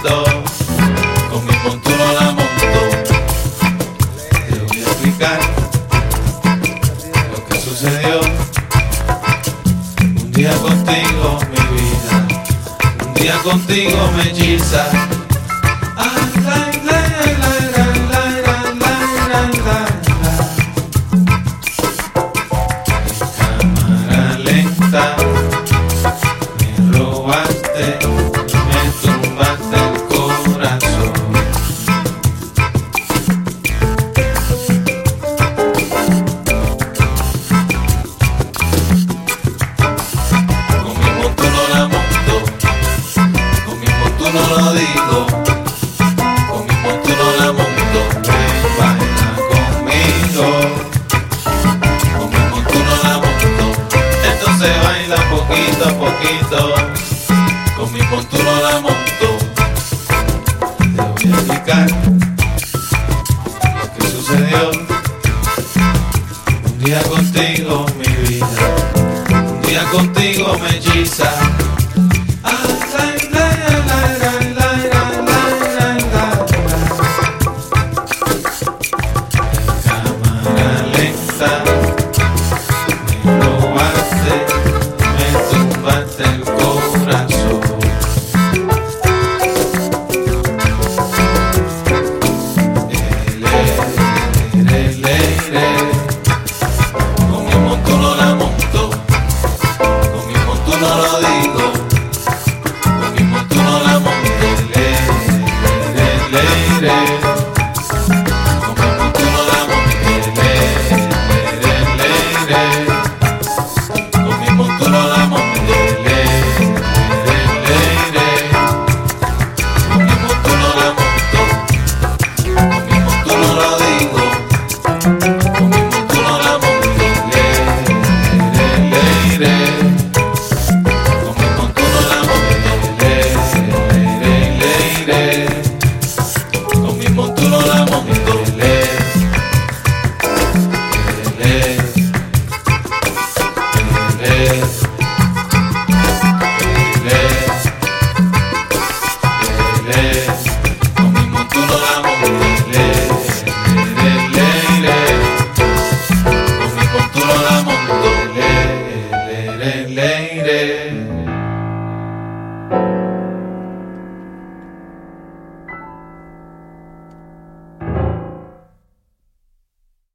con mi montuno la monto. Te voy a explicar lo que sucedió un día contigo, mi vida, un día contigo me hechiza. Cámara lenta, me robaste. con mi montuno la monto. Te voy a explicar lo que sucedió un día contigo, mi vida. Un día contigo me.